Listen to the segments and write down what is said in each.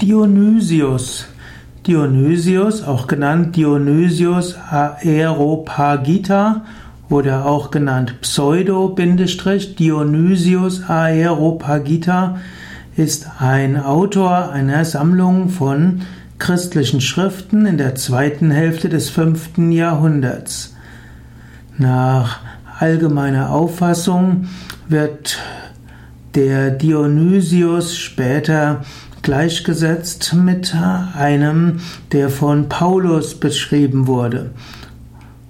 Dionysius. Dionysius, auch genannt Dionysius Aeropagita oder auch genannt Pseudo-Dionysius Aeropagita, ist ein Autor einer Sammlung von christlichen Schriften in der zweiten Hälfte des fünften Jahrhunderts. Nach allgemeiner Auffassung wird der Dionysius später gleichgesetzt mit einem, der von Paulus beschrieben wurde.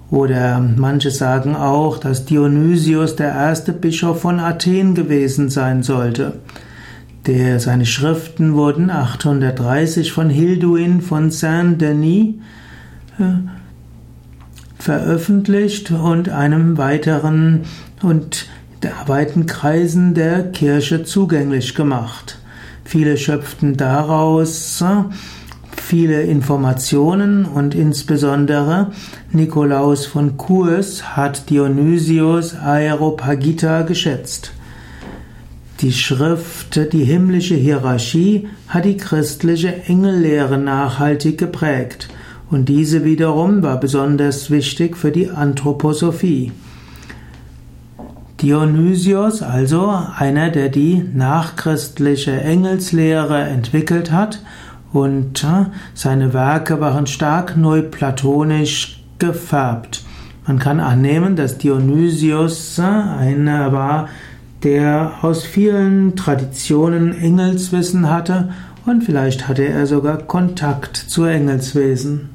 Oder manche sagen auch, dass Dionysius der erste Bischof von Athen gewesen sein sollte. Der, seine Schriften wurden 830 von Hilduin von Saint-Denis äh, veröffentlicht und einem weiteren und weiten Kreisen der Kirche zugänglich gemacht. Viele schöpften daraus äh, viele Informationen und insbesondere Nikolaus von Kurs hat Dionysius Aeropagita geschätzt. Die Schrift, die himmlische Hierarchie hat die christliche Engellehre nachhaltig geprägt und diese wiederum war besonders wichtig für die Anthroposophie. Dionysios, also einer, der die nachchristliche Engelslehre entwickelt hat, und äh, seine Werke waren stark neuplatonisch gefärbt. Man kann annehmen, dass Dionysios äh, einer war, der aus vielen Traditionen Engelswissen hatte und vielleicht hatte er sogar Kontakt zu Engelswesen.